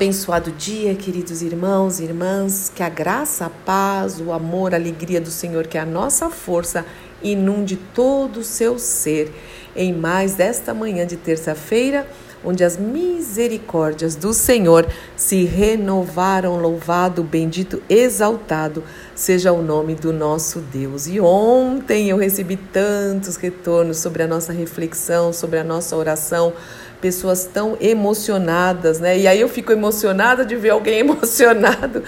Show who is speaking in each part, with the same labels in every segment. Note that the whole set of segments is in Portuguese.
Speaker 1: Abençoado dia, queridos irmãos e irmãs, que a graça, a paz, o amor, a alegria do Senhor, que a nossa força inunde todo o seu ser. Em mais desta manhã de terça-feira, onde as misericórdias do Senhor se renovaram. Louvado, bendito, exaltado seja o nome do nosso Deus. E ontem eu recebi tantos retornos sobre a nossa reflexão, sobre a nossa oração pessoas tão emocionadas, né? E aí eu fico emocionada de ver alguém emocionado,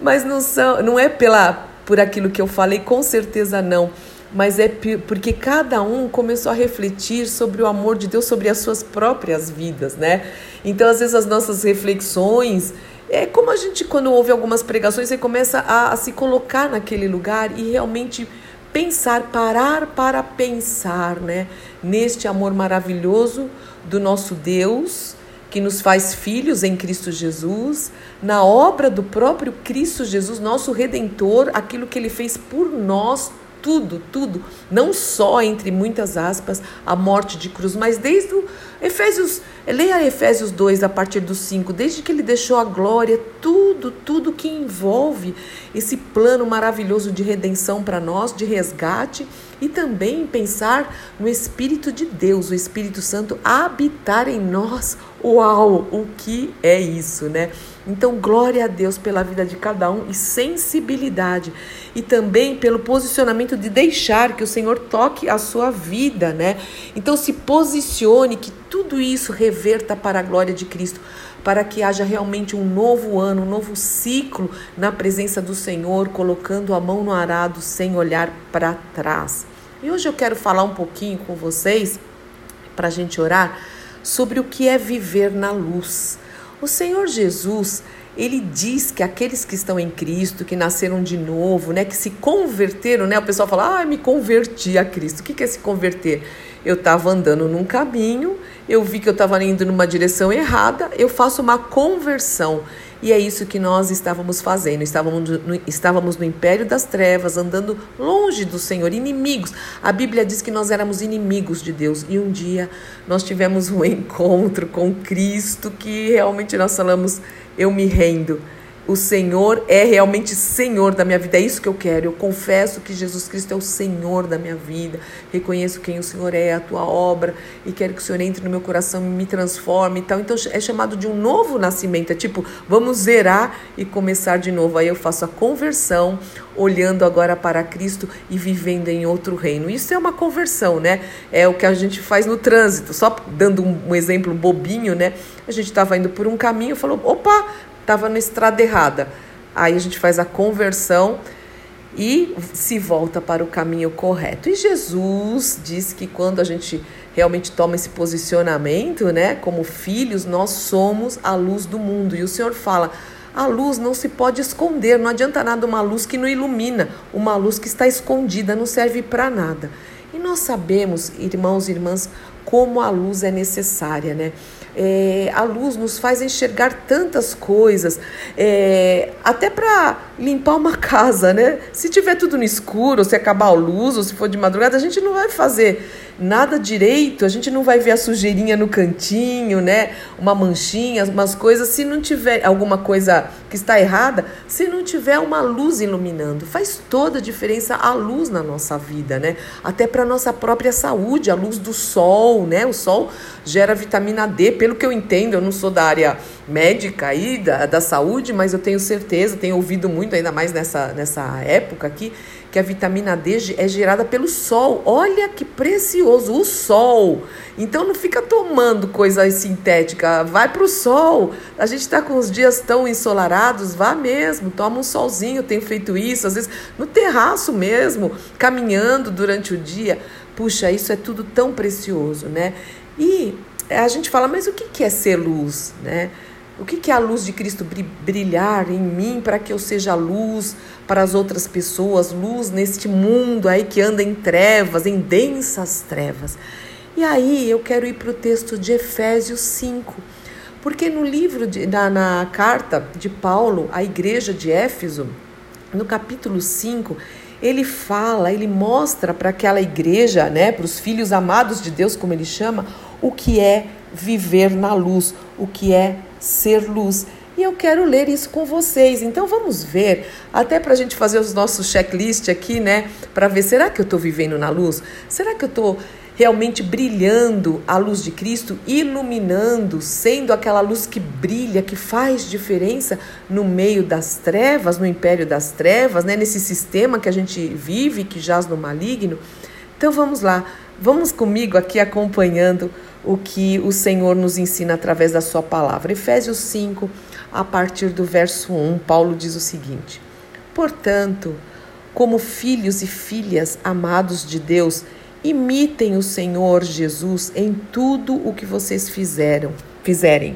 Speaker 1: mas não são, não é pela por aquilo que eu falei, com certeza não, mas é porque cada um começou a refletir sobre o amor de Deus sobre as suas próprias vidas, né? Então, às vezes as nossas reflexões é como a gente quando ouve algumas pregações, você começa a, a se colocar naquele lugar e realmente pensar, parar para pensar, né? Neste amor maravilhoso do nosso Deus, que nos faz filhos em Cristo Jesus, na obra do próprio Cristo Jesus, nosso redentor, aquilo que ele fez por nós tudo, tudo, não só entre muitas aspas a morte de cruz, mas desde o Efésios, leia Efésios 2 a partir do 5, desde que ele deixou a glória, tudo, tudo que envolve esse plano maravilhoso de redenção para nós, de resgate e também pensar no Espírito de Deus, o Espírito Santo habitar em nós. Uau, o que é isso, né? Então, glória a Deus pela vida de cada um e sensibilidade. E também pelo posicionamento de deixar que o Senhor toque a sua vida, né? Então, se posicione, que tudo isso reverta para a glória de Cristo, para que haja realmente um novo ano, um novo ciclo na presença do Senhor, colocando a mão no arado sem olhar para trás. E hoje eu quero falar um pouquinho com vocês, para a gente orar, sobre o que é viver na luz. O Senhor Jesus, ele diz que aqueles que estão em Cristo, que nasceram de novo, né, que se converteram, né? O pessoal fala: "Ah, me converti a Cristo". O que é se converter? Eu estava andando num caminho, eu vi que eu estava indo numa direção errada, eu faço uma conversão. E é isso que nós estávamos fazendo. Estávamos no, estávamos no império das trevas, andando longe do Senhor, inimigos. A Bíblia diz que nós éramos inimigos de Deus. E um dia nós tivemos um encontro com Cristo que realmente nós falamos: eu me rendo o Senhor é realmente Senhor da minha vida. É isso que eu quero. Eu confesso que Jesus Cristo é o Senhor da minha vida. Reconheço quem o Senhor é, a tua obra, e quero que o Senhor entre no meu coração e me transforme e tal. Então é chamado de um novo nascimento. É tipo, vamos zerar e começar de novo. Aí eu faço a conversão, olhando agora para Cristo e vivendo em outro reino. Isso é uma conversão, né? É o que a gente faz no trânsito. Só dando um, exemplo bobinho, né? A gente estava indo por um caminho, falou: opa, estava na estrada errada. Aí a gente faz a conversão e se volta para o caminho correto. E Jesus diz que quando a gente realmente toma esse posicionamento, né, como filhos, nós somos a luz do mundo. E o Senhor fala: a luz não se pode esconder, não adianta nada uma luz que não ilumina, uma luz que está escondida não serve para nada. E nós sabemos, irmãos e irmãs, como a luz é necessária, né? É, a luz nos faz enxergar tantas coisas, é, até para limpar uma casa, né? Se tiver tudo no escuro, se acabar a luz, ou se for de madrugada, a gente não vai fazer nada direito, a gente não vai ver a sujeirinha no cantinho, né? Uma manchinha, umas coisas, se não tiver alguma coisa que está errada, se não tiver uma luz iluminando. Faz toda a diferença a luz na nossa vida, né? Até para nossa própria saúde, a luz do sol, né? O sol gera vitamina D, pelo que eu entendo, eu não sou da área médica aí, da, da saúde, mas eu tenho certeza, tenho ouvido muito, ainda mais nessa, nessa época aqui, que a vitamina D é gerada pelo sol. Olha que precioso, o sol. Então não fica tomando coisa sintética, vai para o sol. A gente está com os dias tão ensolarados, vá mesmo, toma um solzinho. tenho feito isso, às vezes no terraço mesmo, caminhando durante o dia. Puxa, isso é tudo tão precioso, né? E a gente fala, mas o que é ser luz, né? O que é a luz de Cristo brilhar em mim para que eu seja luz para as outras pessoas, luz neste mundo aí que anda em trevas, em densas trevas? E aí eu quero ir para o texto de Efésios 5, porque no livro, de, na, na carta de Paulo à igreja de Éfeso, no capítulo 5, ele fala, ele mostra para aquela igreja, né, para os filhos amados de Deus, como ele chama, o que é viver na luz, o que é ser luz. E eu quero ler isso com vocês. Então vamos ver, até para a gente fazer os nossos checklist aqui, né? Para ver, será que eu estou vivendo na luz? Será que eu estou realmente brilhando a luz de Cristo, iluminando, sendo aquela luz que brilha, que faz diferença no meio das trevas, no império das trevas, né? nesse sistema que a gente vive, que jaz no maligno. Então vamos lá, vamos comigo aqui acompanhando o que o Senhor nos ensina através da Sua palavra. Efésios 5, a partir do verso 1, Paulo diz o seguinte: Portanto, como filhos e filhas amados de Deus, Imitem o Senhor Jesus em tudo o que vocês fizeram, fizerem.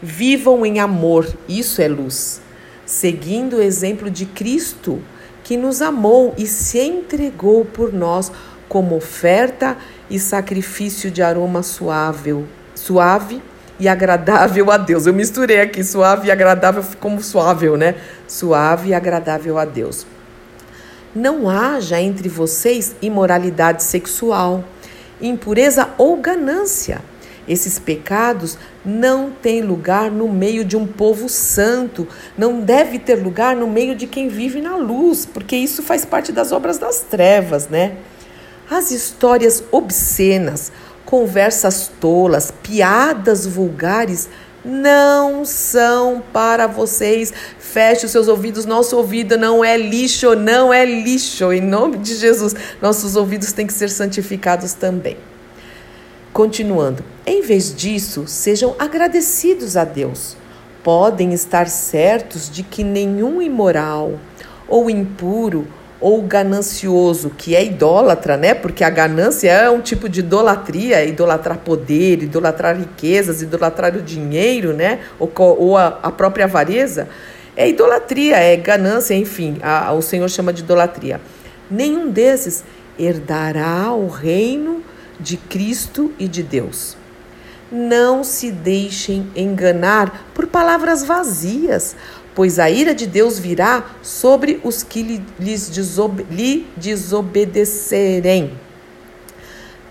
Speaker 1: Vivam em amor, isso é luz, seguindo o exemplo de Cristo, que nos amou e se entregou por nós como oferta e sacrifício de aroma suave, suave e agradável a Deus. Eu misturei aqui suave e agradável como suave, né? Suave e agradável a Deus. Não haja entre vocês imoralidade sexual, impureza ou ganância. Esses pecados não têm lugar no meio de um povo santo, não deve ter lugar no meio de quem vive na luz, porque isso faz parte das obras das trevas, né? As histórias obscenas, conversas tolas, piadas vulgares não são para vocês. Feche os seus ouvidos. Nosso ouvido não é lixo, não é lixo. Em nome de Jesus, nossos ouvidos têm que ser santificados também. Continuando, em vez disso, sejam agradecidos a Deus. Podem estar certos de que nenhum imoral ou impuro ou ganancioso, que é idólatra, né? Porque a ganância é um tipo de idolatria, é idolatrar poder, idolatrar riquezas, idolatrar o dinheiro, né? Ou, ou a, a, própria avareza. É idolatria, é ganância, enfim, a, a, o Senhor chama de idolatria. Nenhum desses herdará o reino de Cristo e de Deus. Não se deixem enganar por palavras vazias, pois a ira de Deus virá sobre os que lhes desobe lhe desobedecerem.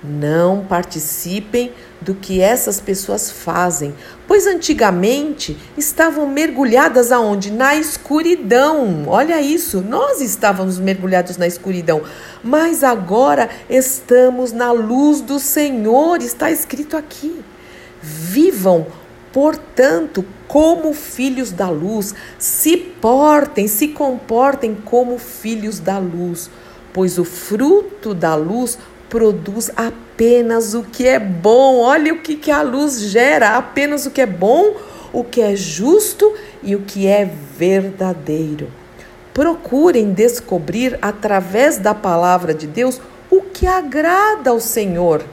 Speaker 1: Não participem do que essas pessoas fazem, pois antigamente estavam mergulhadas aonde? Na escuridão. Olha isso, nós estávamos mergulhados na escuridão, mas agora estamos na luz do Senhor, está escrito aqui. Vivam Portanto, como filhos da luz, se portem, se comportem como filhos da luz, pois o fruto da luz produz apenas o que é bom. Olha o que, que a luz gera: apenas o que é bom, o que é justo e o que é verdadeiro. Procurem descobrir através da palavra de Deus o que agrada ao Senhor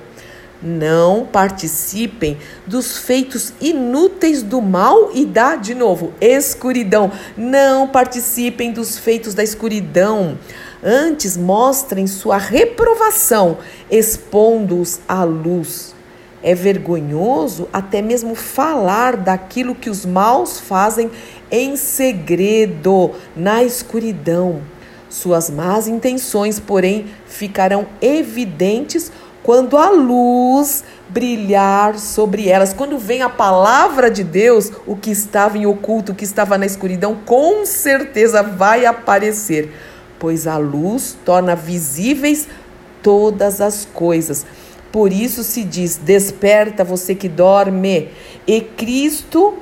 Speaker 1: não participem dos feitos inúteis do mal e da, de novo, escuridão. Não participem dos feitos da escuridão. Antes, mostrem sua reprovação, expondo-os à luz. É vergonhoso até mesmo falar daquilo que os maus fazem em segredo, na escuridão. Suas más intenções, porém, ficarão evidentes quando a luz brilhar sobre elas, quando vem a palavra de Deus, o que estava em oculto, o que estava na escuridão, com certeza vai aparecer, pois a luz torna visíveis todas as coisas. Por isso se diz: desperta você que dorme, e Cristo,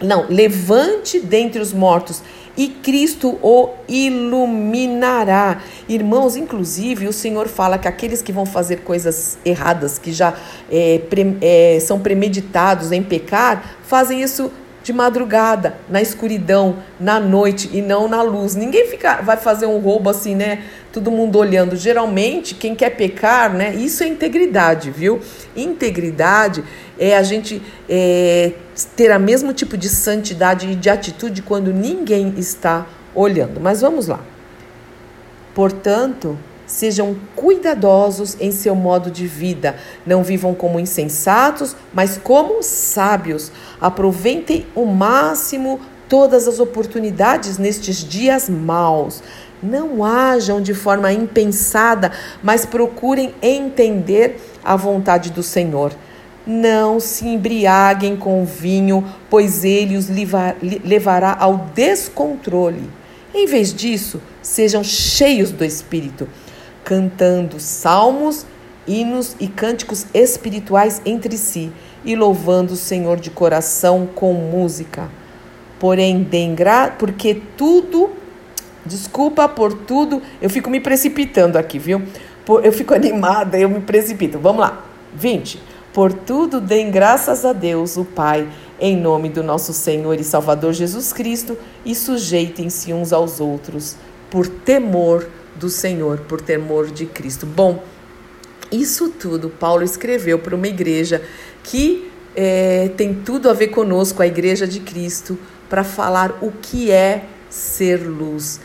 Speaker 1: não, levante dentre os mortos e Cristo o iluminará. Irmãos, inclusive, o Senhor fala que aqueles que vão fazer coisas erradas, que já é, pre, é, são premeditados em pecar, fazem isso de madrugada, na escuridão, na noite e não na luz. Ninguém fica, vai fazer um roubo assim, né? Todo mundo olhando. Geralmente, quem quer pecar, né? Isso é integridade, viu? Integridade é a gente é, ter o mesmo tipo de santidade e de atitude quando ninguém está olhando. Mas vamos lá. Portanto, Sejam cuidadosos em seu modo de vida. Não vivam como insensatos, mas como sábios. Aproveitem o máximo todas as oportunidades nestes dias maus. Não ajam de forma impensada, mas procurem entender a vontade do Senhor. Não se embriaguem com vinho, pois ele os levará ao descontrole. Em vez disso, sejam cheios do Espírito, cantando salmos, hinos e cânticos espirituais entre si e louvando o Senhor de coração com música. Porém, deem gra... porque tudo, desculpa por tudo, eu fico me precipitando aqui, viu? Eu fico animada, eu me precipito. Vamos lá. 20. Por tudo deem graças a Deus, o Pai, em nome do nosso Senhor e Salvador Jesus Cristo, e sujeitem-se uns aos outros, por temor do Senhor, por temor de Cristo. Bom, isso tudo Paulo escreveu para uma igreja que é, tem tudo a ver conosco, a igreja de Cristo, para falar o que é ser luz.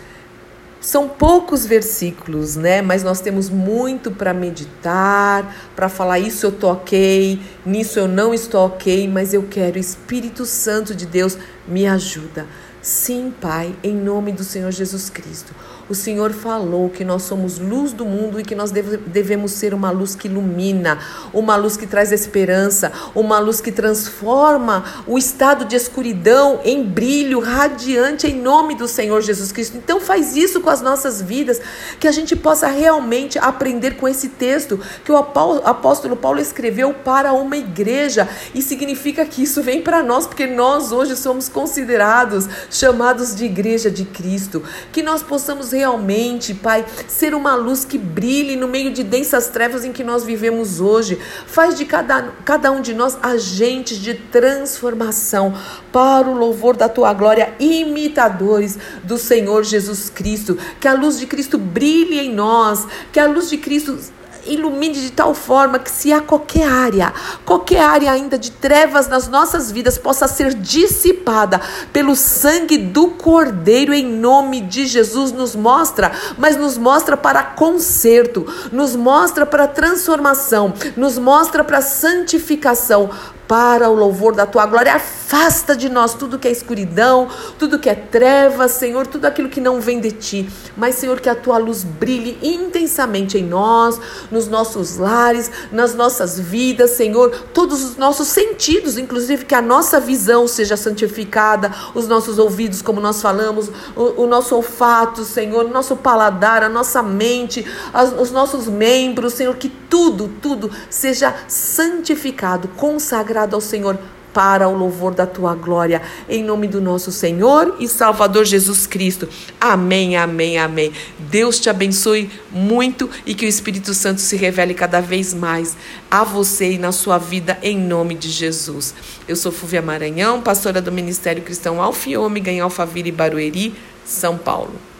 Speaker 1: São poucos versículos, né? Mas nós temos muito para meditar, para falar isso eu tô ok, nisso eu não estou ok, mas eu quero. Espírito Santo de Deus me ajuda. Sim, Pai, em nome do Senhor Jesus Cristo. O Senhor falou que nós somos luz do mundo e que nós deve, devemos ser uma luz que ilumina, uma luz que traz esperança, uma luz que transforma o estado de escuridão em brilho radiante em nome do Senhor Jesus Cristo. Então faz isso com as nossas vidas, que a gente possa realmente aprender com esse texto que o apóstolo Paulo escreveu para uma igreja e significa que isso vem para nós, porque nós hoje somos considerados, chamados de igreja de Cristo, que nós possamos realmente, Pai, ser uma luz que brilhe no meio de densas trevas em que nós vivemos hoje. Faz de cada, cada um de nós agentes de transformação para o louvor da tua glória, imitadores do Senhor Jesus Cristo. Que a luz de Cristo brilhe em nós, que a luz de Cristo ilumine de tal forma que se há qualquer área, qualquer área ainda de trevas nas nossas vidas possa ser dissipada pelo sangue do Cordeiro em nome de Jesus nos mostra, mas nos mostra para conserto, nos mostra para transformação, nos mostra para santificação, para o louvor da tua glória. Afasta de nós tudo que é escuridão, tudo que é trevas, Senhor, tudo aquilo que não vem de ti. Mas, Senhor, que a tua luz brilhe intensamente em nós, nos nossos lares, nas nossas vidas, Senhor, todos os nossos sentidos, inclusive que a nossa visão seja santificada, os nossos ouvidos, como nós falamos, o, o nosso olfato, Senhor, o nosso paladar, a nossa mente, as, os nossos membros, Senhor, que tudo, tudo seja santificado, consagrado ao Senhor para o louvor da tua glória, em nome do nosso Senhor e Salvador Jesus Cristo. Amém, amém, amém. Deus te abençoe muito e que o Espírito Santo se revele cada vez mais a você e na sua vida, em nome de Jesus. Eu sou Fúvia Maranhão, pastora do Ministério Cristão Alfiômega em Alphaville, Barueri, São Paulo.